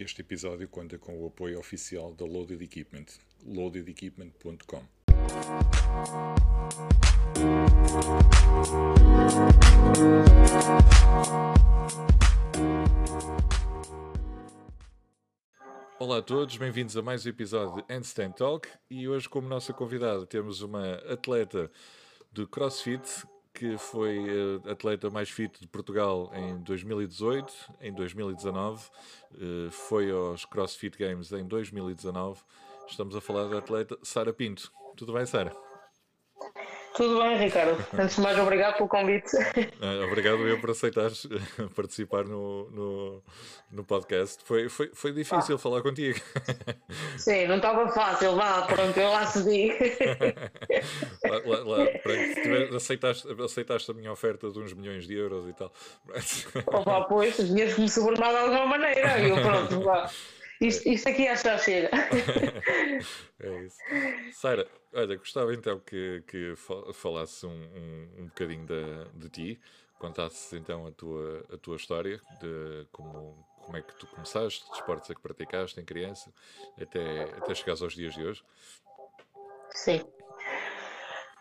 Este episódio conta com o apoio oficial da Loaded Equipment, loadedequipment.com. Olá a todos, bem-vindos a mais um episódio de Handstand Talk e hoje como nossa convidada temos uma atleta de CrossFit que foi uh, atleta mais fit de Portugal em 2018, em 2019, uh, foi aos CrossFit Games em 2019. Estamos a falar da atleta Sara Pinto. Tudo bem, Sara? Tudo bem, Ricardo. Antes de mais, obrigado pelo convite. Uh, obrigado eu por aceitares participar no, no, no, podcast. Foi, foi, foi difícil ah. falar contigo. Sim, não estava fácil. Vá, pronto, eu lá cedi. lá, lá, lá, pronto, aceitaste, aceitaste a minha oferta de uns milhões de euros e tal. Opa, pois, tinhas que me subornar de alguma maneira. Eu, pronto, vá. Isto, isto aqui acho que já chega. é isso. Sara, olha, gostava então que, que falasses um, um, um bocadinho de, de ti, contasses então a tua, a tua história, de como, como é que tu começaste, de esportes é que praticaste em criança, até, até chegares aos dias de hoje. Sim.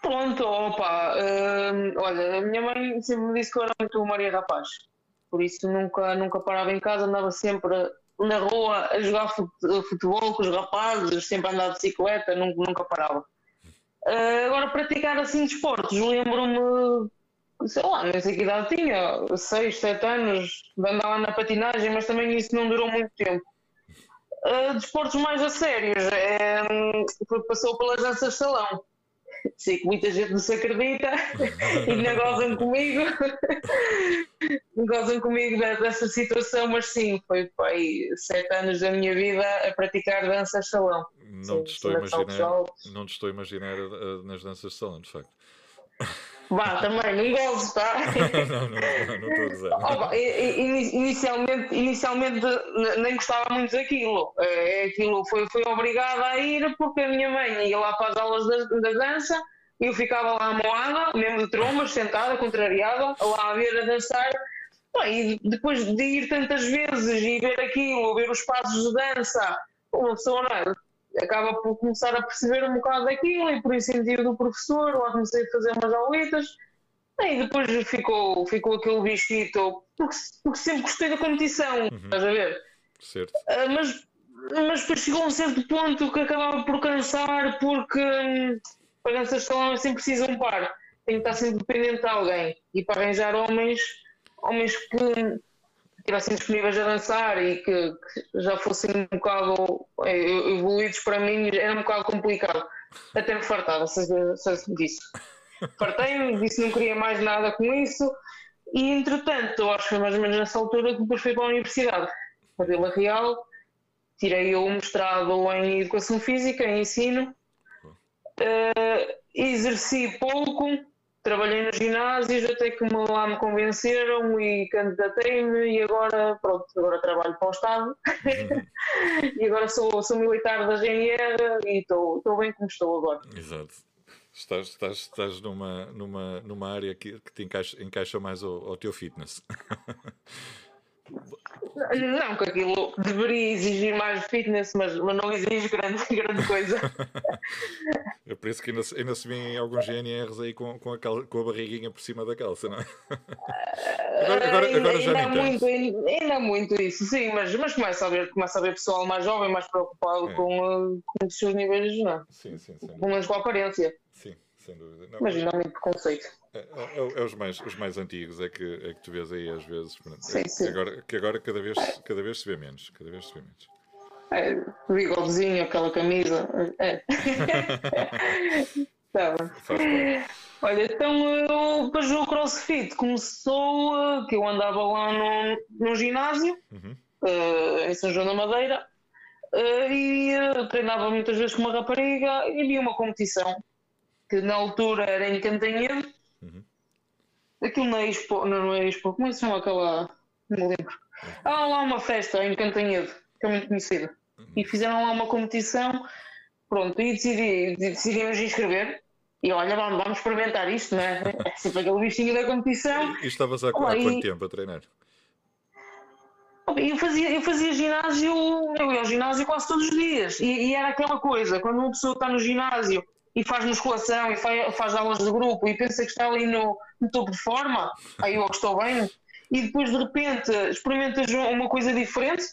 Pronto, opa, hum, olha, a minha mãe sempre me disse que eu era muito Maria Rapaz, por isso nunca, nunca parava em casa, andava sempre na rua a jogar futebol com os rapazes, sempre a andar de bicicleta, nunca, nunca parava. Uh, agora, praticar assim desportos, lembro-me, sei lá, nem sei que idade tinha, 6, 7 anos, andar na patinagem, mas também isso não durou muito tempo. Uh, desportos mais a sérios, é, passou pelas danças de salão sei que muita gente não se acredita e não gozam comigo, não gozam comigo dessa situação, mas sim, foi, foi sete anos da minha vida a praticar danças salão. Não, te estou, a imaginar, não te estou a imaginar eh, nas danças de salão, de facto. Vá, também, não gosto, tá? não, não, não, estou a dizer. Inicialmente, inicialmente nem gostava muito daquilo. É, aquilo foi, foi obrigada a ir porque a minha mãe ia lá para as aulas da, da dança e eu ficava lá moada, mesmo de trombas, sentada, contrariada, lá a ver a dançar. E depois de ir tantas vezes e ver aquilo, ver os passos de dança, uma pessoa não? Acaba por começar a perceber um bocado daquilo e por incentivo do professor lá comecei a fazer umas aulitas e depois ficou, ficou aquele bichito porque, porque sempre gostei da competição, uhum. estás a ver? Certo. Uh, mas, mas depois chegou a um certo ponto que acabava por cansar porque hum, para danças de salão sempre preciso um par tem que estar sempre dependente de alguém e para arranjar homens homens que estivessem disponíveis a dançar e que, que, já fossem um bocado eh, evoluídos para mim, era um bocado complicado. Até me fartava, se disso. Fartei-me, disse que não queria mais nada com isso, e entretanto, acho que foi mais ou menos nessa altura que depois fui para a universidade, para Vila Real, tirei o mestrado em Educação Física, em Ensino, uh, exerci pouco, trabalhei nos ginásios até que me, lá me convenceram e candidatei-me e agora, pronto, agora trabalho para o Estado e agora sou, sou militar da GNR e estou bem como estou agora. Exato. Estás, estás, estás numa, numa, numa área que, que te encaixa, encaixa mais ao, ao teu fitness. Não, que aquilo deveria exigir mais fitness, mas, mas não exige grande, grande coisa. É por isso que ainda, ainda se vêem alguns GNRs aí com, com, a cal, com a barriguinha por cima da calça, não é? Agora, agora, ainda, agora já ainda, muito, ainda, muito isso, sim, mas, mas começa, a ver, começa a ver pessoal mais jovem, mais preocupado é. com, com os seus níveis, não é? Sim, sim, sim. Pelo menos com a aparência. Sem dúvida. Não, mas muito preconceito. É, é, é, os, mais, os mais antigos, é que, é que tu vês aí às vezes. Sim, sim. Que agora, que agora cada, vez, cada vez se vê menos. Cada vez se vê menos. É, bigodezinho, aquela camisa. É. tá Olha, então eu, depois o CrossFit começou, que eu andava lá no, no ginásio, uhum. uh, em São João da Madeira, uh, e uh, treinava muitas vezes com uma rapariga e havia uma competição que na altura era em Cantanhede Uhum. Aquilo na Expo, não é Expo, como é que se chama aquela? Não me lembro. Há lá uma festa em Cantanhede, que é muito conhecida. Uhum. E fizeram lá uma competição, pronto, e decidi, decidimos inscrever. E olha, vamos, vamos experimentar isto, não é? É sempre aquele bichinho da competição. E estavas há, há quanto tempo a treinar? Eu fazia, eu fazia ginásio, eu ia ao ginásio quase todos os dias. E, e era aquela coisa, quando uma pessoa está no ginásio e faz musculação e faz, faz aulas de grupo e pensa que está ali no, no topo de forma, aí eu estou bem, e depois de repente experimentas uma coisa diferente,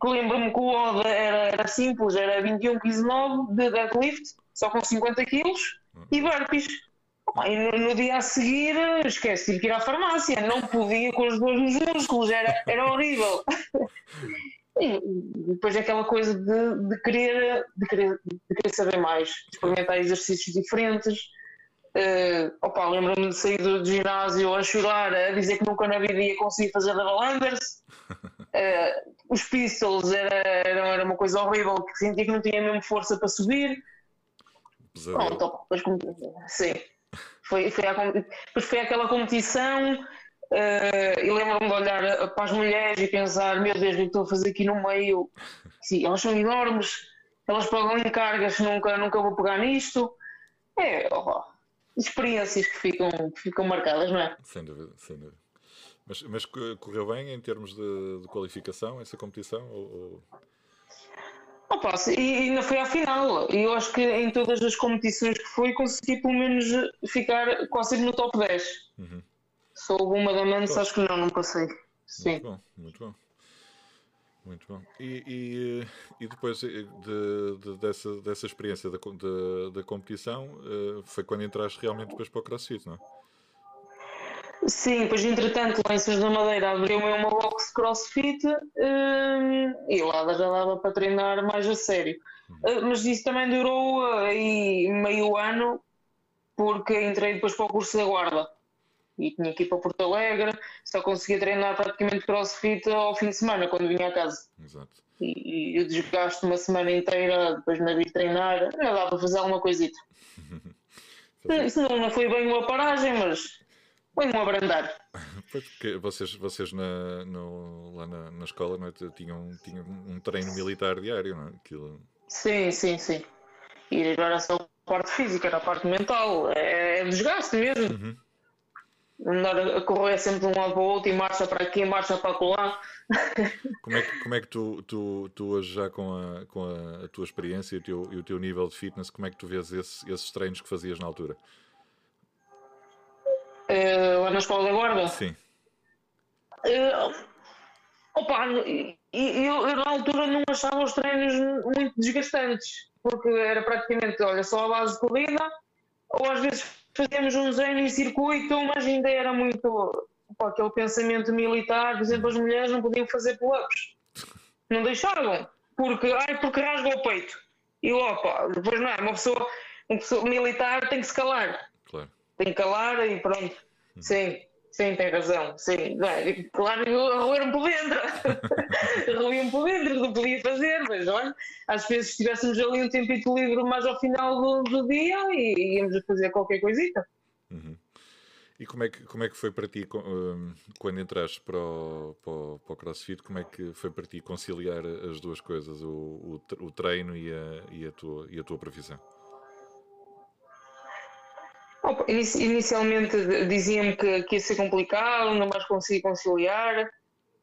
que lembro-me que o ODA era, era simples, era 21 15 9 de deadlift, só com 50 quilos, e burpees. E no, no, dia a seguir, esquece, tive que ir à farmácia, não podia com dores nos músculos, era, era horrível. E depois é aquela coisa de, de, querer, de, querer, de querer saber mais, experimentar exercícios diferentes. Uh, opa, lembro-me de sair do ginásio a chorar, a dizer que nunca na vida ia conseguir fazer double unders. Uh, os pistols era, era, uma coisa horrível, que sentia que não tinha mesmo força para subir. Pronto, depois, sim. Foi, foi, a, depois foi aquela competição uh, e lembro-me de olhar para as mulheres e pensar, meu Deus, o que estou a fazer aqui no meio? Sim, elas são enormes, elas pagam em cargas, nunca, nunca vou pegar nisto. É, oh, experiências que ficam, que ficam marcadas, não é? Sem dúvida, sem dúvida. Mas, mas correu bem em termos de, de qualificação essa competição? Ou, ou... Opa, e ainda foi à final. E eu acho que em todas as competições que fui consegui pelo menos ficar quase no top 10. Uhum. Sou uma da Mansa, acho que não, não passei. Sim. Muito bom, muito bom. Muito bom. E, e, e depois de, de, dessa, dessa experiência da, da competição, eh, foi quando entraste realmente depois para o CrossFit, não é? Sim, pois entretanto lá em da Madeira abriu-me uma box crossfit hum, e lá já dava para treinar mais a sério. Uh, mas isso também durou aí meio ano porque entrei depois para o curso da guarda e tinha que ir para Porto Alegre, só conseguia treinar praticamente crossfit ao fim de semana quando vinha a casa. Exato. E, e eu desgasto uma semana inteira, depois na vir treinar, não dá para fazer alguma coisita. Isso não, não foi bem uma paragem, mas foi um abrandar. Pois, porque vocês, vocês na, no, lá na, na escola não é? tinham, tinham um treino militar diário, não é? Aquilo... Sim, sim, sim. E agora só a parte física, era a parte mental. É, é desgaste mesmo. Uhum. Andar a correr sempre de um lado para o outro e marcha para aqui, marcha para lá. Como é que, como é que tu, tu, tu hoje já com a, com a, a tua experiência e o, teu, e o teu nível de fitness, como é que tu vês esse, esses treinos que fazias na altura? uh, lá na escola da guarda. Sim. Uh, opa, eu, eu, na altura não achava os treinos muito desgastantes, porque era praticamente, olha, só a base de corrida, ou às vezes fazíamos um treino em circuito, mas ainda era muito opa, aquele pensamento militar, por exemplo, as mulheres não podiam fazer pull-ups. Não deixavam, porque, ai, porque rasga o peito. E opa, depois não é, uma pessoa, uma pessoa militar tem que se calar. Claro tem que calar e pronto. Sim, sim, tem razão. Sim, é, claro que arroeram por dentro. arroeram por dentro, não podia fazer, mas olha, às vezes se tivéssemos ali um tempito livre mais ao final do, do dia e íamos fazer qualquer coisita. Uhum. E como é, que, como é que foi para ti hum, quando entraste para o, para, o, para o CrossFit? Como é que foi para ti conciliar as duas coisas, o, o, o treino e a, e, a tua, e a tua profissão? Inicialmente diziam-me que, que ia ser complicado, não mais consegui conciliar,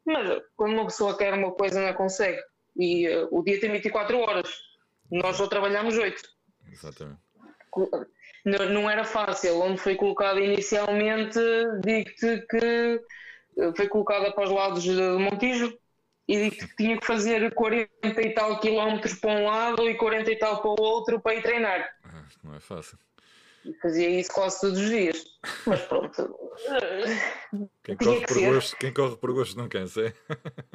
mas quando uma pessoa quer uma coisa não consegue. E uh, o dia tem 24 horas, nós só trabalhamos 8. Exatamente. Não, não era fácil, onde foi colocado inicialmente, digo-te que eh, foi colocada para os lados de Montijo e digo-te que tinha que fazer 40 e tal quilómetros para um lado e 40 e tal para o outro para ir treinar. Ah, não é fácil. Fazia isso quase todos os dias. Mas pronto. Quem corre, por gosto, quem corre por gosto não cansa, é?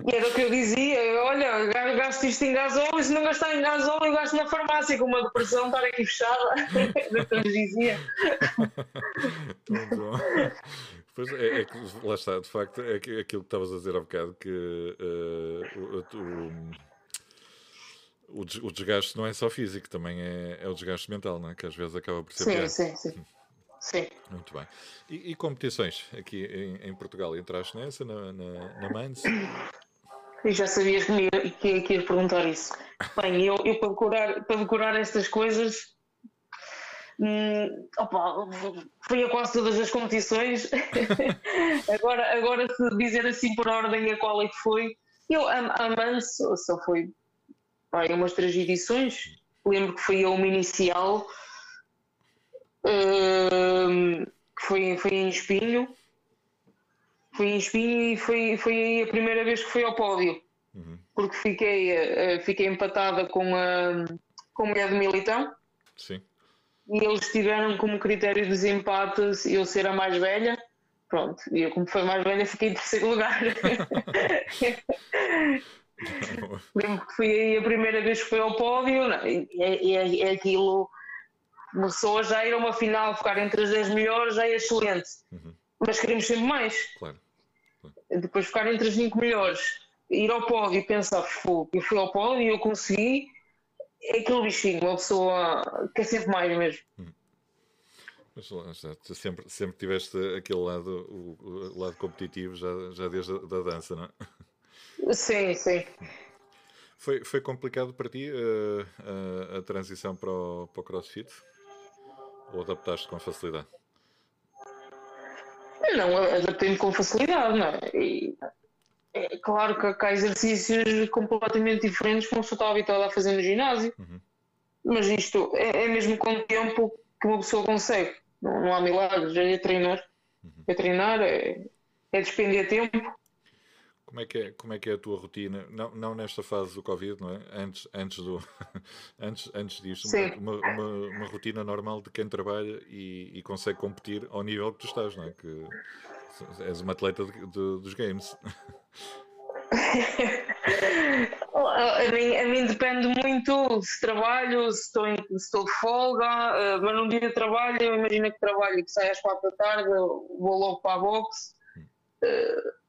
E era o que eu dizia: olha, gasto isto em gasóleo, se não gastar em gasóleo, gasto na farmácia, com uma depressão, estar aqui fechada. Era o que eu dizia. Muito bom. Pois é, é, que lá está, de facto, é aquilo que estavas a dizer há bocado, que uh, o, o o, o desgaste não é só físico, também é, é o desgaste mental, não é? que às vezes acaba por ser sim, pior. Sim, sim, sim. Muito bem. E, e competições aqui em, em, Portugal? Entraste nessa, na, na, na Mans? Eu já sabias que, me, que, que ia perguntar isso. Bem, eu, eu para, decorar, para decorar estas coisas Hum, opa, fui a quase todas as competições. agora, agora, se dizer assim por ordem a qual é que foi, Eu, a, a Mans só foi pá, umas três edições. Lembro que foi a uma inicial, uh, que foi, foi em Espinho. Foi em Espinho e foi, foi a primeira vez que fui ao pódio. Uhum. Porque fiquei, uh, fiquei empatada com a, com a mulher do Militão. Sim. E eles tiveram como critério de desempate eu ser a mais velha. Pronto, e eu, como foi mais velha, fiquei em terceiro lugar. Lembro que foi aí a primeira vez que foi ao pódio, é, é, é aquilo. Começou já ir a uma final, ficar entre as 10 melhores, já é excelente. Uhum. Mas queremos sempre mais. Claro. claro. Depois ficar entre as 5 melhores, ir ao pódio e pensar, eu fui ao pódio e eu consegui. É aquele bichinho, uma pessoa quer sempre mais mesmo. Uhum. Mas lá, já, sempre, sempre tiveste aquele lado, o, o lado competitivo já, já desde a da dança, não é? Sim, sim. Foi, foi complicado para ti uh, a, a, transição para o, para o CrossFit? Ou adaptaste com facilidade? Não, adaptei-me com facilidade, não é? E, é claro que há exercícios completamente diferentes como se eu estava habituado a fazer no ginásio. Uhum. Mas isto é, é mesmo com o tempo que uma pessoa consegue. Não, não há milagres, é treinar. Uhum. É treinar, é, é despender tempo. Como é, que é, como é que é a tua rotina? Não, não nesta fase do Covid, não é? Antes, antes, do, antes, antes disso, uma, uma, uma, rotina normal de quem trabalha e, e, consegue competir ao nível que tu estás, não é? Que és uma atleta de, de, dos games. a, mim, a mim depende muito se trabalho, se estou, em, se estou de folga, uh, mas num dia de trabalho, eu imagino que trabalho que sai às quatro da tarde, vou logo para a boxe. Uh,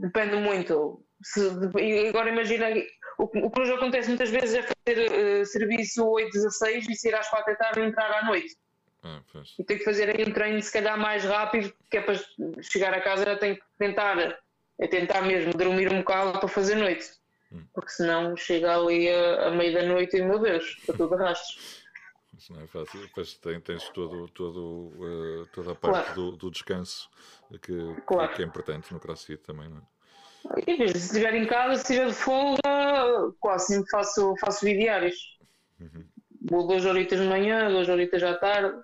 depende muito. Se, agora imagina, o, o que nos acontece muitas vezes é fazer uh, serviço 8, 16 e sair às 4 da tarde e entrar à noite. Ah, e tenho que fazer aí um treino se calhar mais rápido, que é para chegar a casa já tenho que tentar é tentar mesmo dormir um bocado para fazer noite. Hum. Porque senão chega ali a, a meio da noite e meu Deus, para tudo arrastos. Isso não é fácil. Depois tens todo, todo, uh, toda a parte claro. do, do, descanso que, claro. que, é importante no CrossFit também, não é? E se estiver em casa, se estiver de folga, quase sempre faço, faço bidiários. Uhum. Vou duas horitas de manhã, duas horitas à tarde.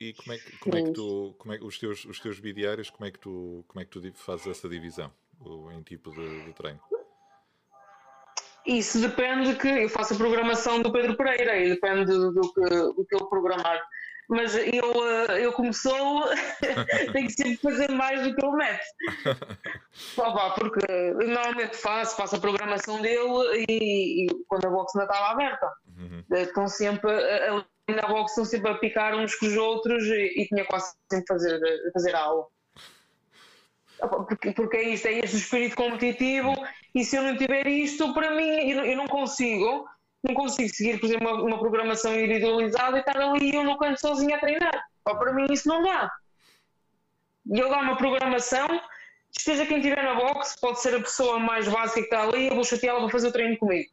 E como é que, como é que tu, como é, os teus, os teus bidiários, como é que tu, como é que tu fazes essa divisão em tipo de, de treino? Isso depende que eu faço a programação do Pedro Pereira e depende do, do, que, do que ele programar. Mas eu, eh, eu como sou, tenho que sempre fazer mais do que ele mete. porque normalmente faço, faço a programação dele e, e quando a box ainda estava aberta. Uhum. Estão sempre a, na box estão sempre a picar uns com os outros e, e tinha quase sempre fazer, fazer aula. Porque, porque é isto, é este espírito competitivo e se eu não tiver isto, para mim, eu, eu não consigo, não consigo seguir, por exemplo, uma, uma programação individualizada e estar ali eu no canto sozinho a treinar. para mim isso não dá. E eu dar uma programação, esteja quem estiver na box, pode ser a pessoa mais básica que está ali, eu vou chateá-la para fazer o treino comigo.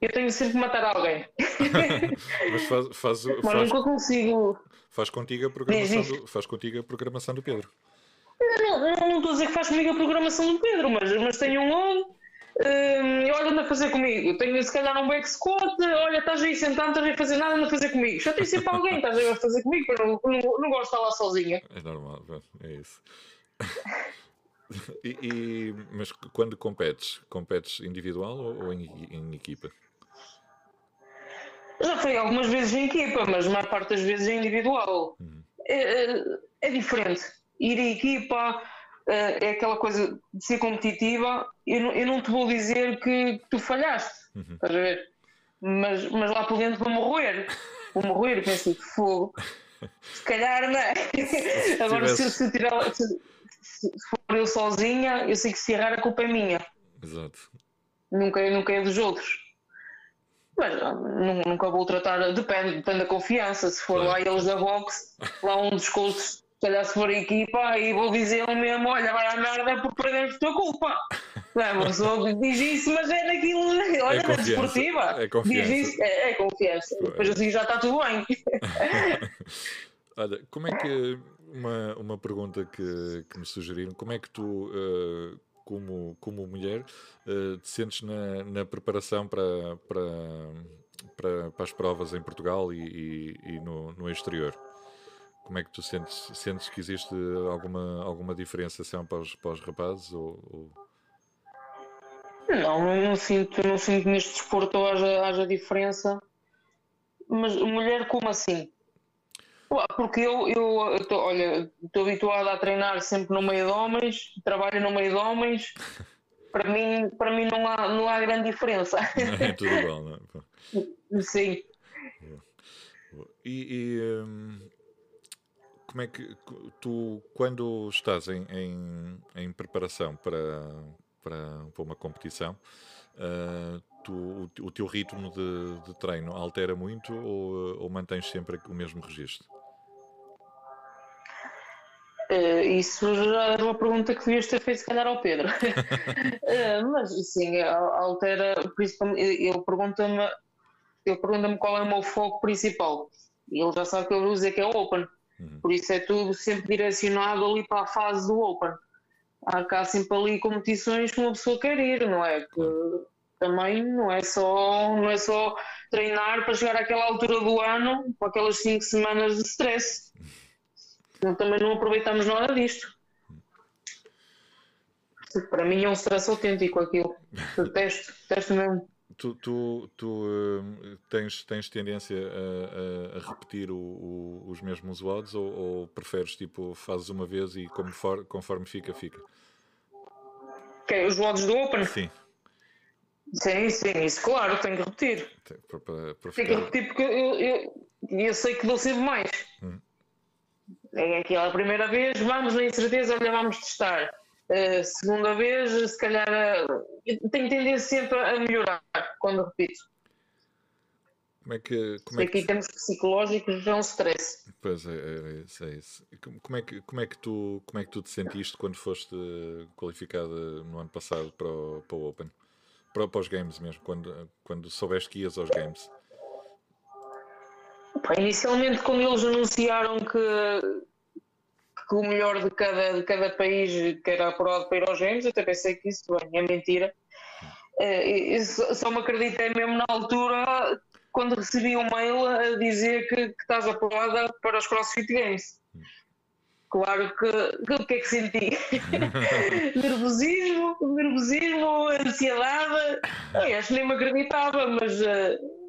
Eu tenho sempre que matar alguém. Mas faz, faz, Mas faz, nunca consigo. Faz contigo, a programação do, faz contigo a programação do Pedro. Não, não, não estou a dizer que faz comigo a programação do Pedro, mas, mas tenho um. Hum, olha, anda a fazer comigo. Tenho se calhar um back squat. Olha, estás aí sentado, estás a fazer nada, anda a fazer comigo. Já tem sempre alguém, estás a fazer comigo, mas não, não, não gosto de estar lá sozinha. É normal, é isso. E, e, mas quando competes, competes individual ou, ou em, em, equipa? Já fui algumas vezes em equipa, mas a maior parte das vezes é individual. Uhum. É, é, é, diferente. Ir em equipa é, é aquela coisa de ser competitiva. Eu não, eu não te vou dizer que, tu falhaste, uhum. estás a ver? Mas, mas lá por dentro vou morrer. Vou morrer, penso, fogo. Se calhar, não é? Agora, se, tirar, se, se for eu sozinha, eu sei que se errar a culpa é minha. Exato. Nunca, nunca é dos outros. Mas nunca vou tratar, depende, depende da confiança. Se for claro. lá eles da box, lá um dos coaches, calhar se for equipa, aí vou dizer mesmo: olha, vai à merda por perdemos tua culpa. Não, é, uma pessoa diz isso, mas é naquilo, olha, é na desportiva. É confiança. Diz isso, é, é confiança. Depois assim já está tudo bem. olha, como é que uma, uma pergunta que, que me sugeriram. Como é que tu uh, como, como mulher, uh, te sentes na, na preparação para, para, para, para, as provas em Portugal e, e, e no, no exterior? Como é que tu sentes? Sentes que existe alguma, alguma diferenciação para os, para os rapazes? Ou, ou... Não, não sinto, não sinto neste desporto haja, haja diferença. Mas mulher, como assim? Porque eu, eu, eu tô, olha, estou habituado a treinar sempre no meio de homens, trabalho no meio de homens. Para mim, para mim não, há, não há grande diferença. É tudo igual, não é? Sim. E, e hum, como é que tu, quando estás em, em, em preparação para, para, para, uma competição, uh, tu, o, o, teu ritmo de, de, treino altera muito ou, ou mantens sempre o mesmo registro? Uh, isso já era uma pergunta que devias ter feito, se calhar, ao Pedro. uh, mas, sim, altera. Principalmente, ele pergunta-me pergunta qual é o meu foco principal. E ele já sabe que eu vou dizer que é Open. Uhum. Por isso é tudo sempre direcionado ali para a fase do Open. Há cá sempre ali competições que uma pessoa quer ir, não é? Que também não é só, não é só treinar para chegar àquela altura do ano com aquelas 5 semanas de stress. Então, também não aproveitamos nada disto. Para mim é um stress autêntico aquilo. Detesto, detesto mesmo. Tu, tu, tu uh, tens, tens tendência a, a, repetir o, o, os mesmos WODs ou, ou, preferes tipo fazes uma vez e conforme, conforme fica, fica? Okay, os WODs do Open? Sim. Sim, sim, isso claro, tenho que repetir. Para, para, para tenho que repetir porque eu, eu, eu, sei que dou sempre mais. Hum. É aquela primeira vez, vamos na incerteza, olha, vamos testar Uh, segunda vez, se calhar, uh, tenho tendência sempre a melhorar quando repito. Como é que. Como é que... Aqui temos psicológicos, é um stress. Pois é, é, isso, é isso. Como é, que, como, é que tu, como é que tu te sentiste quando foste qualificada no ano passado para o, para o Open? Para, para os Games mesmo, quando, quando soubeste que ias aos Games? inicialmente, quando eles anunciaram que, que o melhor de cada, de cada país que era apurado para ir aos Games, eu até pensei que isso bem, é mentira. Uh, só me acreditei mesmo na altura quando recebi um mail a dizer que, que estás aprovada para os CrossFit Games. Claro que o que é que senti? nervosismo, nervosismo, ansiedade. acho que nem me acreditava, mas uh,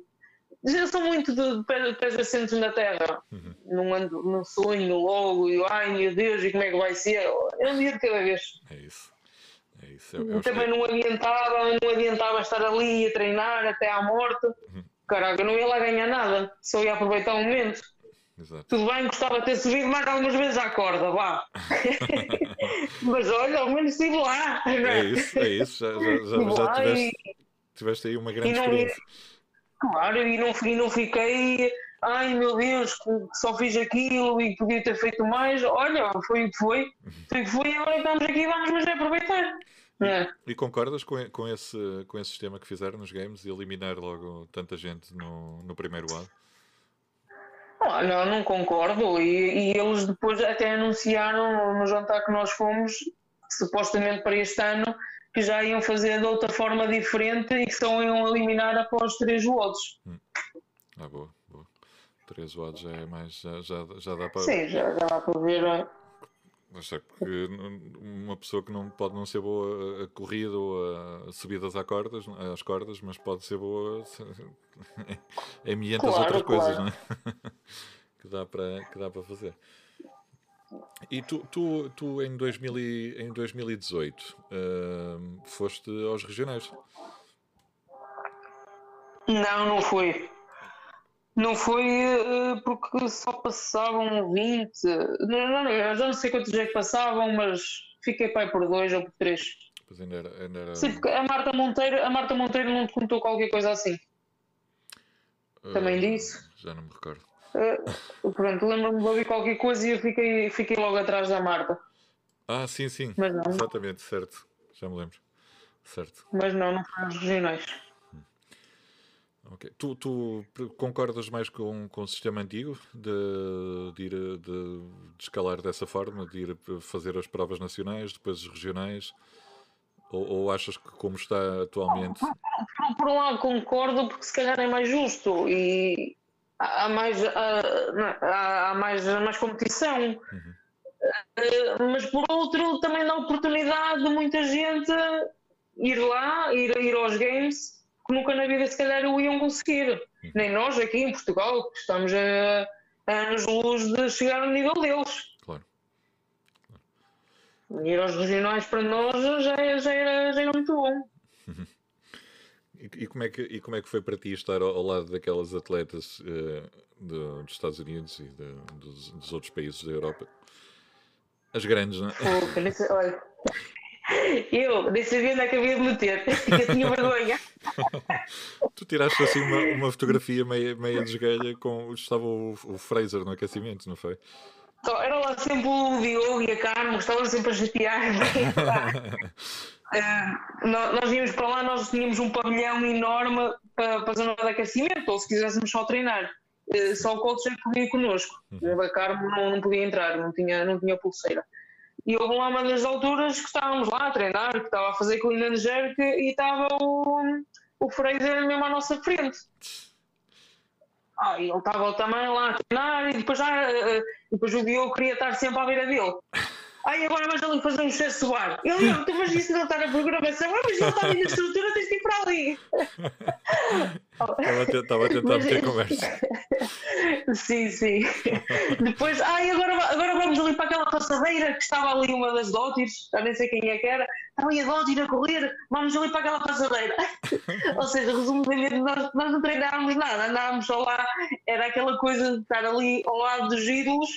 já sou muito de pés assentos na terra. Uhum. Não ando, não sonho logo e ai meu Deus, e como é que vai ser? É um dia de cada vez. É isso. É isso. Eu, eu Também não adiantava, não adiantava estar ali a treinar até à morte. Uhum. Caraca, eu não ia lá ganhar nada, só ia aproveitar o momento. Exato. Tudo bem, gostava de ter subido mais algumas vezes à corda, vá. Mas olha, ao menos estive lá. É isso, é isso. Já, já, já, já tiveste, tiveste aí uma grande experiência. Claro, e não, e não fiquei, ai meu Deus, só fiz aquilo e podia ter feito mais. Olha, foi o que foi, foi o que foi e agora estamos aqui vamos mas aproveitar. É. E concordas com, com, esse, com esse sistema que fizeram nos games e eliminar logo tanta gente no, no primeiro ano? Ah, não, não concordo. E, e, eles depois até anunciaram no jantar que nós fomos, supostamente para este ano, que já iam fazer de outra forma diferente e que só iam eliminar após três votos. Hum. Ah, boa, boa. Três votos já é mais. Já, já, já dá para. Sim, já, já dá para ver. É. É porque uma pessoa que não pode não ser boa a corrida ou a subidas às cordas, às cordas mas pode ser boa em milhentas claro, outras claro. coisas, não é? que, dá para, que dá para fazer. E tu, tu, tu em, 2000 e, em 2018 uh, foste aos regionais? Não, não fui. Não foi uh, porque só passavam 20. Não, não, eu já não sei quantos é que passavam, mas fiquei pai por dois ou por três. Pois ainda era, ainda era... Sim, porque a Marta Monteiro, a Marta Monteiro não te contou qualquer coisa assim. Uh, Também disse? Já não me recordo. Uh, pronto, lembro-me de ouvir qualquer coisa e eu fiquei, fiquei logo atrás da Marta. Ah, sim, sim. Mas não. Exatamente, certo. Já me lembro. Certo. Mas não, não foi nos regionais. Ok. Tu, tu concordas mais com, com o sistema antigo de, de ir de, de escalar dessa forma, de ir fazer as provas nacionais, depois as regionais? Ou, ou, achas que como está atualmente? Por, por, por, um lado concordo, porque se calhar é mais justo e há mais, há, há mais, mais competição. Uhum. Uh, mas por outro também dá oportunidade de muita gente ir lá, ir, ir aos games que nunca na vida se calhar o iam conseguir. Uhum. Nem nós aqui em Portugal, que estamos a, a anos-luz de chegar ao nível deles. Claro. claro. Ir aos regionais para nós já, já, era, já era muito bom. E, e, como é que, e como é que foi para ti estar ao, ao lado daquelas atletas uh, dos Estados Unidos e de, dos, dos, outros países da Europa? As grandes, não é? Pô, olha, eu onde é que havia de meter, eu tinha vergonha. tu tiraste assim uma, uma fotografia meia, meia desgalha com. Estava o, o Fraser no aquecimento, não foi? Era lá sempre o Diogo e a Carmo, estavam sempre a chatear. uh, nós íamos para lá, nós tínhamos um pavilhão enorme para, para a zona de aquecimento, ou se quiséssemos só treinar. Uh, só o coach é podia ir connosco. Uhum. A Carmo não, não podia entrar, não tinha, não tinha pulseira. E houve lá uma das alturas que estávamos lá a treinar, que estava a fazer clean and jerk e estava o, o Fraser mesmo à nossa frente. Ah, ele estava também lá a treinar e depois, já, uh, depois o Diogo queria estar sempre à beira dele. Ai, agora vais ali fazer um excesso de ar. Ele, não, tu mas isso não está na programação. Ah, mas ele está ali na estrutura, tens de ir para ali. Estava a tentar meter conversa. Sim, sim. Depois, ai, agora, agora vamos ali para aquela passadeira que estava ali uma das Dótires, já nem sei quem é que era. Estava aí a Dótir a correr, vamos ali para aquela passadeira. Ou seja, resumidamente, nós, nós não treinávamos nada, andávamos só lá. Era aquela coisa de estar ali ao lado dos ídolos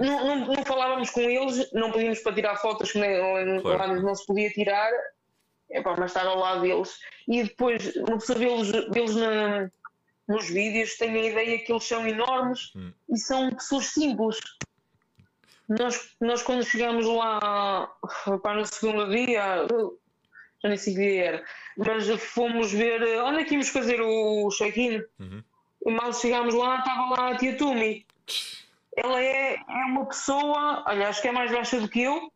não, não, não, falávamos com eles, não pedimos para tirar fotos que nem, claro. não se podia tirar, é para mas estar ao lado deles. E depois, uma pessoa vê-los vê nos vídeos, tem a ideia que eles são enormes hum. e são pessoas simples. Nós, nós quando chegámos lá para no segundo dia, já nem sei que dia era, mas fomos ver onde é que íamos fazer o check-in. Uhum. E mal chegámos lá, estava lá a tia Tumi ela é, é uma pessoa, olha, acho que é mais baixa do que eu,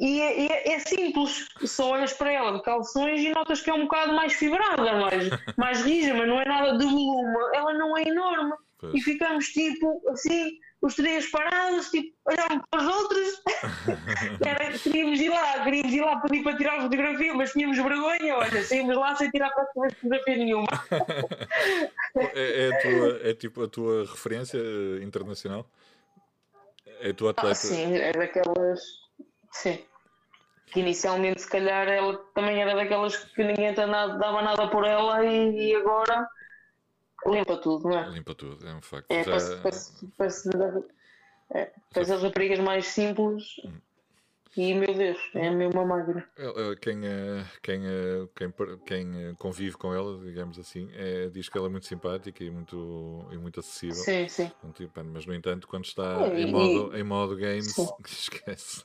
e é, é, é, simples. Só olhas para ela de calções e notas que é um bocado mais fibrada, mais, mais rija, mas não é nada de volume. Ela não é enorme. Pois. E ficamos tipo assim, os três parados, tipo, olhando para os outros. Era, queríamos ir lá, queríamos ir lá pedir para tirar fotografia, mas tínhamos vergonha. Olha, saímos lá sem tirar fotografia nenhuma. é, é, a tua, é tipo a tua referência internacional? É a tua atleta? Ah, sim, é daquelas. Sim. Que inicialmente, se calhar, ela também era daquelas que ninguém dava nada por ela e, e agora limpa tudo, não é? Limpa tudo, é um facto. É, Já... para, para, é, as raparigas mais simples. Hum. E meu Deus, é mesmo uma máquina. Quem, quem, quem, quem convive com ela, digamos assim, é, diz que ela é muito simpática e muito, e muito acessível. Sim, sim. Mas, no entanto, quando está é, em, modo, em modo games, sim. esquece.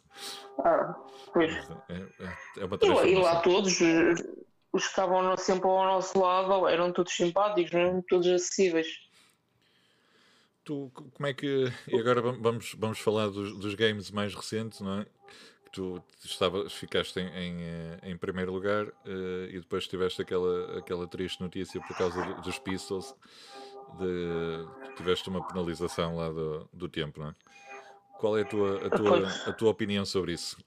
Ah, pois. É, é, é uma e, e lá todos, os que estavam sempre ao nosso lado, eram todos simpáticos, eram todos acessíveis. Tu, como é que. E agora vamos, vamos falar dos, dos games mais recentes, não é? tu estava, ficaste em, em, eh, em primeiro lugar uh, e depois tiveste aquela, aquela triste notícia por causa do, dos Pistols, de, tiveste uma penalização lá do, do tempo, não é? Qual é a tua, a tua, a tua opinião sobre isso?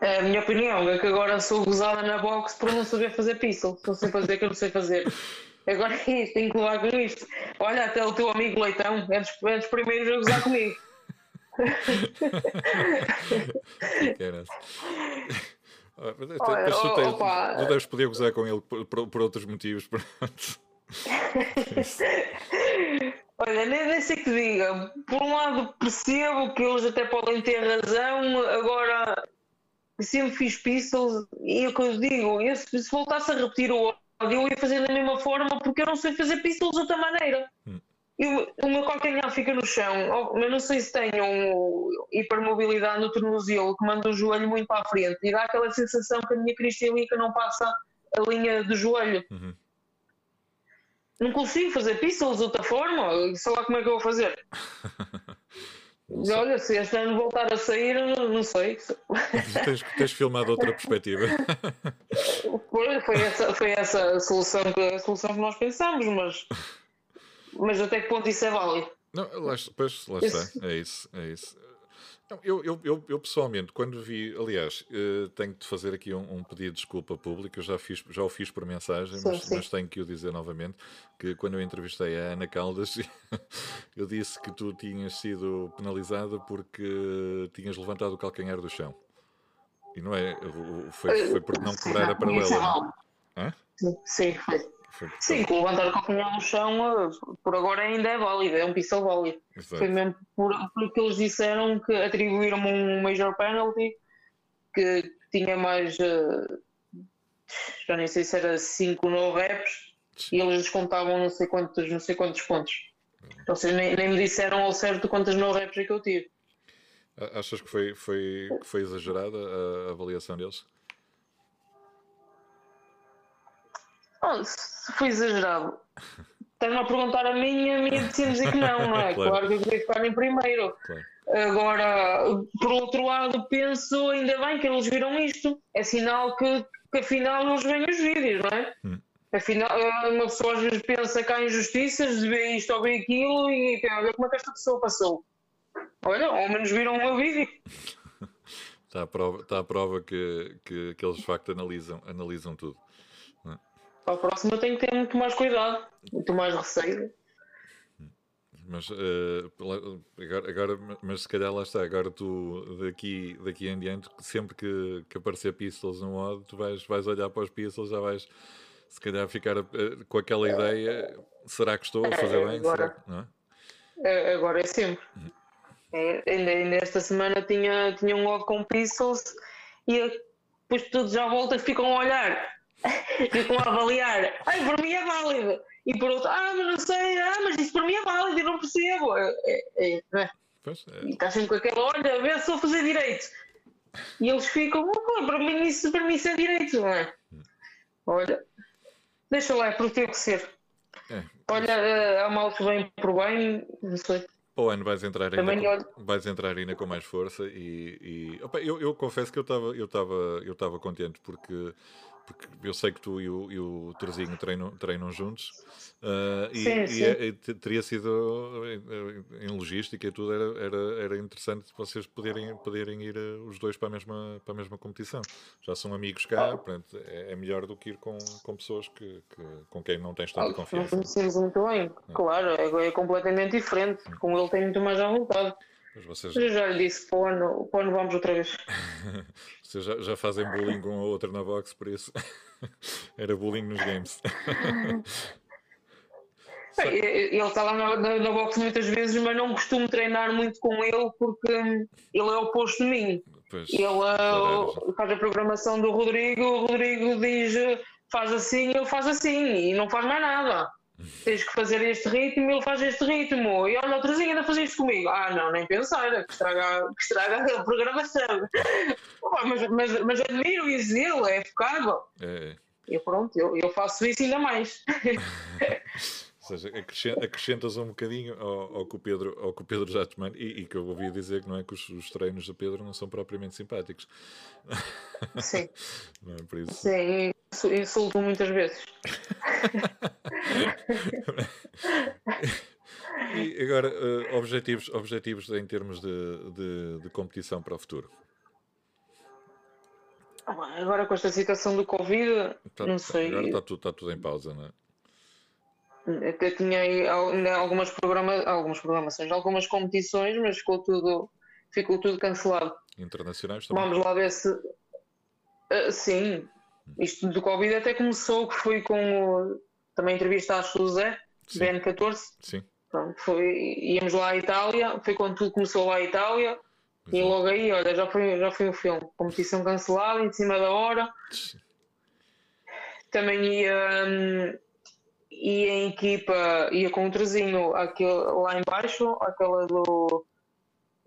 A minha opinião é que agora sou gozada na box por não saber fazer pistol. Estou sempre a dizer que eu não sei fazer. Agora é isto, tenho que levar com isto. Olha, até o teu amigo Leitão é dos, é dos primeiros a gozar comigo não deves poder gozar com ele por, por, por outros motivos. Olha, nem, nem sei que diga. Por um lado, percebo que eles até podem ter razão. Agora, sempre fiz pistols e é o que eu digo: eu, se, se voltasse a repetir o ódio, eu ia fazer da mesma forma porque eu não sei fazer pistols de outra maneira. Hum o meu calcanhar fica no chão, eu não sei se tenho um hipermobilidade no tornozelo que manda o joelho muito para a frente e dá aquela sensação que a minha cristalica não passa a linha do joelho. Uhum. Não consigo fazer pistols de outra forma, sei lá como é que eu vou fazer. Olha, se este ano voltar a sair, não sei. tens, tens filmado outra perspectiva. Foi, foi, essa, foi essa a solução, que, a solução que nós pensamos, mas, mas até que ponto isso é válido? Não, lá, pois, lá está, é isso, é isso. Eu, eu, eu, eu, pessoalmente, quando vi, aliás, uh, tenho de fazer aqui um, um, pedido de desculpa pública, eu já, fiz, já o fiz por mensagem, sim, mas, sim. mas, tenho que o dizer novamente, que quando eu entrevistei a Ana Caldas, eu disse que tu tinhas sido penalizada porque tinhas levantado o calcanhar do chão. E não é, foi, foi por não quebrar a paralela. Hã? Sim, foi. Sim, que levantar o calcanhar no chão, eh, por agora ainda é válido, é um pixel válido. Exato. Foi mesmo por, porque eles disseram que atribuíram-me um major penalty que tinha mais, uh, já nem sei se era 5 no reps, e eles descontavam não sei quantos, não sei quantos pontos. Ou seja, nem, nem me disseram ao certo quantas no reps é que eu tive. Achas que foi, foi, que foi exagerada a avaliação deles? Oh, se foi exagerado. Estás-me a perguntar a mim e a minha decide dizer que não, não é? claro. claro que eu queria ficar em primeiro. Claro. Agora, por outro lado, penso ainda bem que eles viram isto. É sinal que, que afinal eles veem os vídeos, não é? Hum. Afinal, uma pessoa às vezes pensa que há injustiças, vê isto ou vê aquilo e quer ver como é que esta pessoa passou. Olha, ao menos viram o meu vídeo. Está a prova, está a prova que, que, que eles de facto analisam, analisam tudo. Para a próxima tenho que ter muito mais cuidado, muito mais receio. Mas uh, agora, mas se calhar lá está, agora tu daqui, daqui em diante, sempre que, que aparecer pistols no mod, tu vais, vais olhar para os pistols, já vais se calhar ficar uh, com aquela ideia, será que estou a fazer bem? Agora, será, é? agora é sempre. Uhum. É, ainda, ainda esta semana tinha, tinha um mod com pistols e depois tudo já volta ficam a olhar ficam a avaliar. Ai, por mim é válido. E por outro, ah, mas não sei, ah, mas isso para mim é válido, eu não percebo. É, é, é, é? Pois é. E está sempre com aquela, olha, vê se eu fazer direito. E eles ficam, oh, para mim isso, para mim isso é direito, não é? Olha, deixa lá, é por ter que ser. É, olha, uh, há mal que vem por bem, não sei. Para o ano vais entrar ainda, com, vais entrar ainda com mais força e, e opa, eu, eu confesso que eu estava eu eu estava contente porque porque eu sei que tu e o, e o Terzinho treinam, treinam juntos uh, e, sim, sim. É, e, teria sido em, logística e tudo era, era, era interessante vocês poderem, poderem ir os dois para a mesma, para a mesma competição. Já são amigos cá, portanto, é, é melhor do que ir com, com pessoas que, que com quem não tens tanta confiança. Não conhecemos muito bem, é. claro, é, é completamente diferente. Com ele tem muito mais à vontade. Vocês... Eu já lhe disse, para o ano, para o ano vamos outra vez. Vocês já, já fazem bullying com a outra na box, por isso era bullying nos games. ele está lá na, na, na, box muitas vezes, mas não costumo treinar muito com ele porque ele é oposto de mim. Pois, ele uh, faz a programação do Rodrigo, o Rodrigo diz faz assim, ele faz assim e não faz mais nada tens que fazer este ritmo, ele faz este ritmo. E olha, outrazinho ainda faz isto comigo. Ah, não, nem pensar, que estraga, que estraga a programação. mas, mas, mas admiro isso dele, é focado. É. E pronto, eu, eu faço isso ainda mais. Ou seja, acrescentas um bocadinho ao, ao, que, o Pedro, ao que o Pedro já te manda, e, e, que eu ouvi dizer que não é que os, os treinos do Pedro não são propriamente simpáticos. Sim. Não é por isso. Sim, insulto muitas vezes. e agora, uh, objetivos, objetivos em termos de, de, de competição para o futuro? Agora com esta situação do Covid, tá, não sei. Agora está tudo, está tudo em pausa, não é? Até tinha aí algumas, programa, algumas programações, algumas competições, mas ficou tudo, ficou tudo cancelado. Internacionais também? Vamos lá ver se. Uh, sim, isto do Covid até começou, que foi com o, também entrevistaste o Zé, BN14. Sim. Pronto, foi, íamos lá à Itália, foi quando tudo começou lá à Itália. Exato. E logo aí, olha, já foi, já foi um filme. Competição cancelada, em cima da hora. Sim. Também ia. Hum, e a equipa ia com o trezinho aquele, lá embaixo, aquela do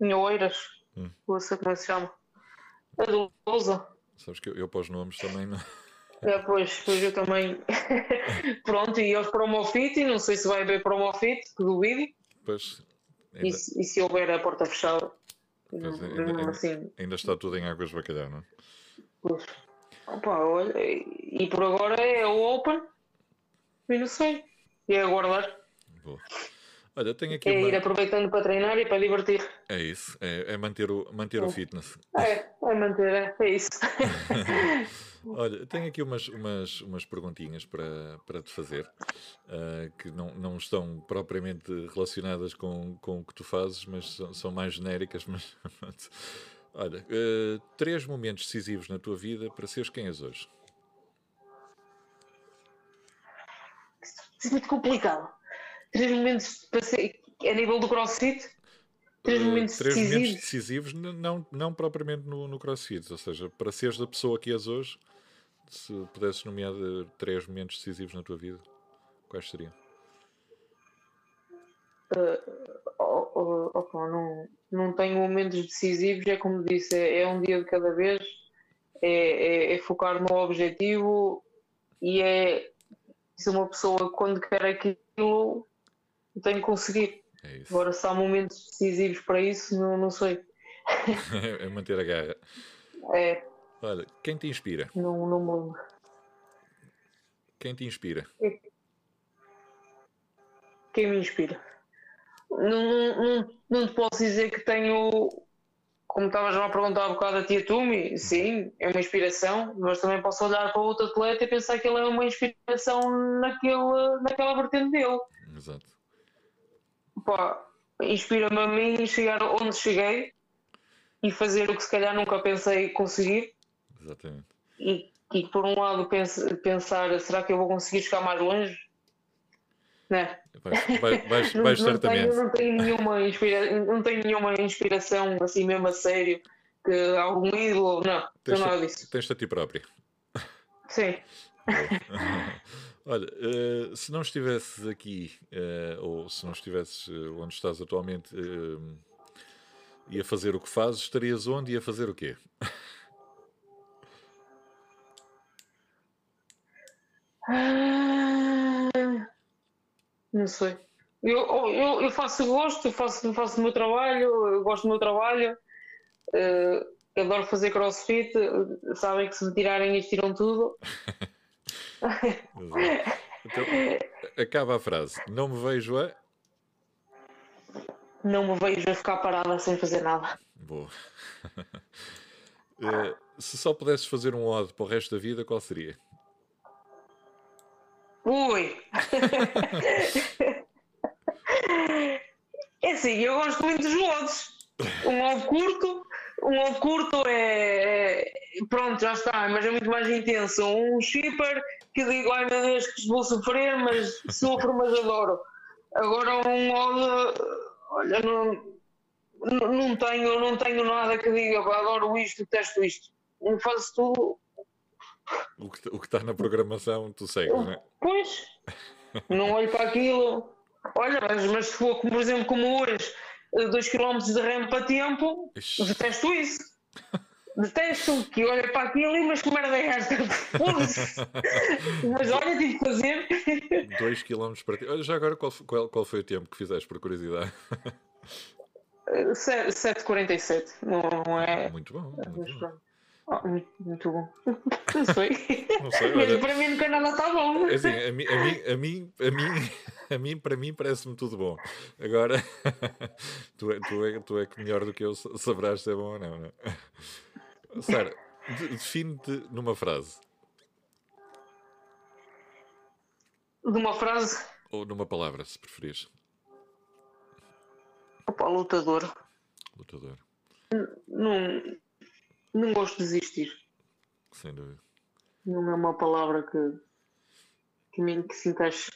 Oeiras, hum. não sei como é que se chama. A do Lousa. Sabes que eu, eu para os nomes também não. É, pois, pois eu também. Pronto, e aos Promofit, não sei se vai haver Promofit, que duvido. Pois, E, se, e se houver a porta fechada, mesmo ainda, ainda- assim, ainda está tudo em águas bacalhau, não é? pois. Opa, olha, e por agora é o Open, e não sei, e é aguardar, Boa. Olha, tenho aqui é uma... ir aproveitando para treinar e para divertir. É isso, é, é manter, o, manter o fitness. É, é manter, é, é isso. Olha, tenho aqui umas, umas, umas perguntinhas para, para te fazer, ah, que não, não estão propriamente relacionadas com, com o que tu fazes, mas são, são mais genéricas. Mas. Olha, ah, três momentos decisivos na tua vida para seres quem és hoje. Isso é muito complicado. Três momentos a nível do crossfit, três Ah, momentos três decisivos. momentos decisivos, não, não propriamente no, no CrossFit, ou seja, para seres a pessoa que és hoje, se pudesses nomear eh, três momentos decisivos na tua vida, quais seriam? Oh, oh, opa, não, não tenho momentos decisivos, é como disse, é, é um dia de cada vez, é, é- é focar no objetivo e é ser uma pessoa quando quer aquilo tem que conseguir. É. Agora, se há momentos decisivos para isso, não, não sei. é manter a garra. É, Olha, quem te inspira? não, não me lembro. Quem te inspira? Quem me inspira? Não, não, não, não te posso dizer que tenho, como estavas a perguntar há bocado a tia Tumi, sim, é uma inspiração, mas também posso olhar para outro atleta e pensar que ele é uma inspiração naquele, naquela vertente dele. Exato. Pá, inspira-me a mim chegar onde cheguei e fazer o que se calhar nunca pensei conseguir. Exatamente. E, e por um lado pens- pensar, será que eu vou conseguir chegar mais longe? Né? Vais, vai- vais, Não, vais não certamente. tenho, não, tenho nenhuma inspira, não tenho nenhuma inspiração assim mesmo a sério, que algum ídolo, não, não Tens, nada disso. tens a ti própria. Sim. Olha, eh, se não estivesses aqui, eh, ou se não estivesses eh, onde estás atualmente, eh, e a fazer o que fazes, estarias onde e a fazer o quê? Não sei. Eu, eu, eu faço gosto, faço, faço o meu trabalho, eu gosto do meu trabalho, eh, adoro fazer crossfit, sabem que se me tirarem isto tiram tudo. Então, acaba a frase. Não me vejo a. Não me vejo a ficar parada sem fazer nada. Boa. Eh, se só pudesses fazer um odd para o resto da vida, qual seria? Ui! É assim, eu gosto muito dos modos. Um modo curto, um modo curto é, é- Pronto, já está, mas é muito mais intenso. Um shipper que digo, ai meu Deus, que vou sofrer, mas sofro, mas adoro. Agora um modo. Olha, não, não, não tenho, não tenho nada que diga, adoro isto, testo isto. Eu faço tudo O que, o que está na programação, tu segues, não é? Pois, não olho para aquilo. Olha, mas, mas se for, por exemplo, como hoje, 2 km de rampa a tempo, Ixi. detesto isso. Detesto que olha para aquilo e mas que merda é esta? Mas olha, tive que fazer. 2 km para ti. Olha, já agora, qual, qual, qual foi o tempo que fizeste, por curiosidade? 7,47. Não, não é. Muito bom. Muito bom. Muito, bom. Não sei. Não sei, Mas olha. para mim nunca nada está bom. É assim, a mim, a mim, a mim, a mim, para mim parece-me tudo bom. Agora, tu é, tu, é, tu é que melhor do que eu sa- saberás se é bom ou não, não é? Sara, de- define-te numa frase De uma frase, ou numa palavra, se preferires. opa, lutador. Lutador, Não, não gosto de desistir. sem dúvida. Não é uma palavra que, que, me, que se encaixe.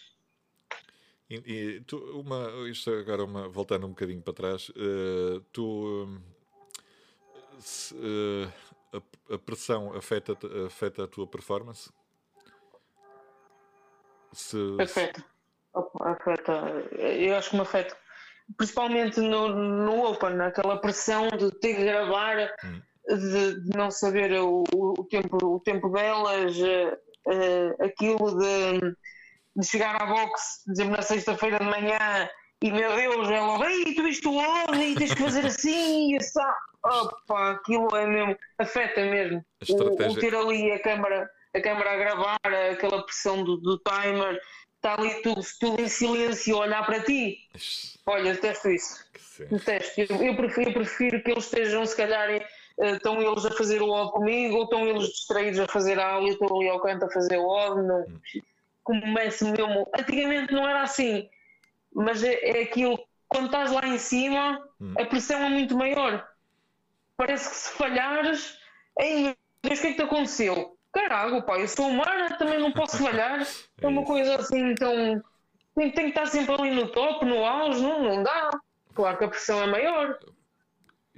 E, e tu, uma, isto agora, uma, voltando um bocadinho para trás, eh, tu, hum, se, eh, a, a pressão afeta, afeta a tua performance? Se, Afeta. Opa, afeta. Eu acho que me afeta. Principalmente no, no Open, aquela pressão de ter que gravar, Hum. De, de não saber o, o, tempo, o tempo delas, eh, aquilo de, de chegar à boxe, exemplo, na sexta-feira de manhã E meu Deus, ela, ei, tu viste o lado e tens que fazer assim, e assim. Opa, aquilo é mesmo, afeta mesmo. O, o, ter ali a câmara, a câmara a gravar, aquela pressão do, do timer, está ali tudo, tudo em silêncio a olhar para ti. Olha, detesto isso. Detesto. Eu, eu, prefiro, eu prefiro que eles estejam, se calhar, estão eles a fazer o odd comigo, ou estão eles distraídos a fazer a aula e estou ali ao canto a fazer o odd. Não. Hum. Começa mesmo. Antigamente não era assim, mas é, é aquilo. Quando estás lá em cima, hum. a pressão é muito maior. Parece que se falhares, Deus, o que é que te aconteceu? Caraca, pá, eu sou humana, também não posso falhar. É uma coisa assim, então. Tem, tem que estar sempre ali no top, no auge, não, não dá. Claro que a pressão é maior.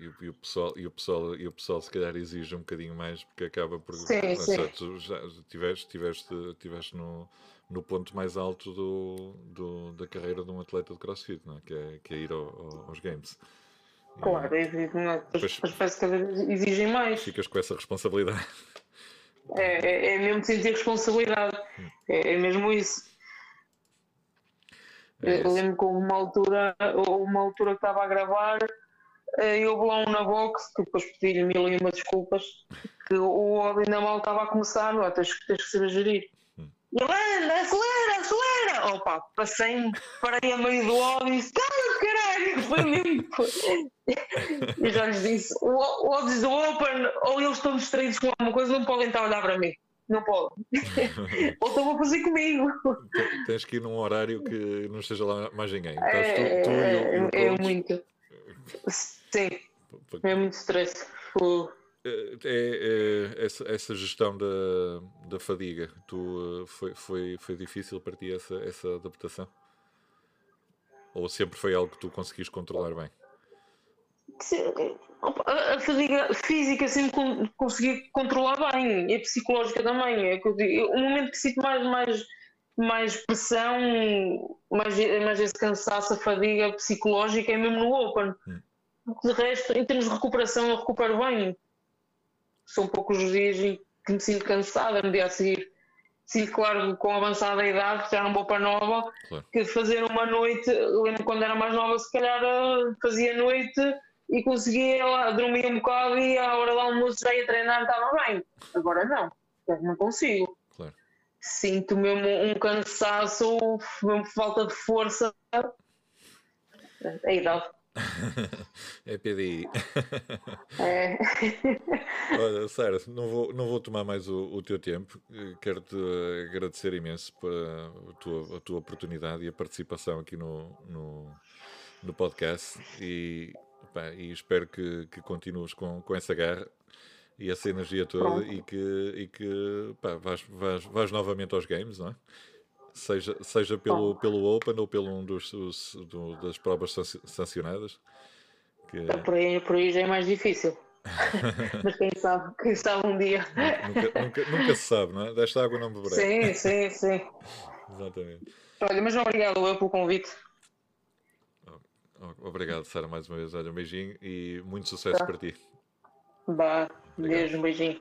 E, e, o pessoal, e, o pessoal, e o pessoal se calhar exige um bocadinho mais porque acaba por sim, sim. tu já tiveste, tiveste, tiveste no, no ponto mais alto do, do, da carreira de um atleta de crossfit, não é? Que, é, que é ir ao, ao, aos games. Claro, e, depois, as peças cada vez exigem mais. Ficas com essa responsabilidade. É, é, é mesmo sentir responsabilidade. É, é mesmo isso. É eu lembro que houve uma altura, uma altura que estava a gravar e houve lá um na box que depois pedi-lhe mil e uma desculpas que o ódio ainda mal estava a começar, não, tens, tens que saber gerir. Hum. E ele anda, acelera, acelera! Opa, passei, parei a meio do ódio e disse, caralho, foi mesmo. e já lhes disse, o ódio do Open, ou eles estão distraídos com alguma coisa, não podem estar a olhar para mim. Não pode. ou estão a fazer comigo. Tens que ir num horário que não esteja lá mais ninguém. É, tu, tu é, é muito. Sim, é muito stress. É, é, é, essa, essa, gestão da, da fadiga, tu, eh, foi, foi, foi difícil para ti essa, essa adaptação? Ou sempre foi algo que tu conseguiste controlar bem? A, a fadiga física sempre consegui controlar bem, e a psicológica também. É o momento que sinto mais, mais, mais pressão, mais, mais esse cansaço, a fadiga psicológica é mesmo no Open. Hum. De resto, em termos de recuperação, eu recupero bem. São poucos os dias em que me sinto cansada no dia a seguir. Sinto, claro, com a avançada idade, já não vou para nova, claro. que fazer uma noite, lembro quando era mais nova, se calhar eh, fazia noite e conseguia lá, dormir um bocado e à hora do almoço já ia treinar, estava bem. Agora não, não consigo. Claro. Sinto mesmo um cansaço, mesmo falta de força. É a idade. É PDI. É. Olha, Sara, não vou, não vou tomar mais o, o teu tempo. Quero-te agradecer imenso pela a tua, a tua oportunidade e a participação aqui no, no, no podcast. E, e espero que, que continues com, com essa garra e essa energia toda e que, e que pá, vais, vais, vais novamente aos games, não é? Seja, seja pelo, pelo Open ou pelo um dos, os, do, das provas sancionadas. Que... É por, aí, por aí já é mais difícil. mas quem sabe, quem sabe um dia. Nunca, nunca, nunca, se sabe, não é? Desta água não beberá. Sim, sim, sim. Exatamente. Olha, mas obrigado eu pelo convite. Obrigado, Sara, mais uma vez. Olha, um beijinho e muito sucesso tá. para ti. Bah, beijo, um beijinho.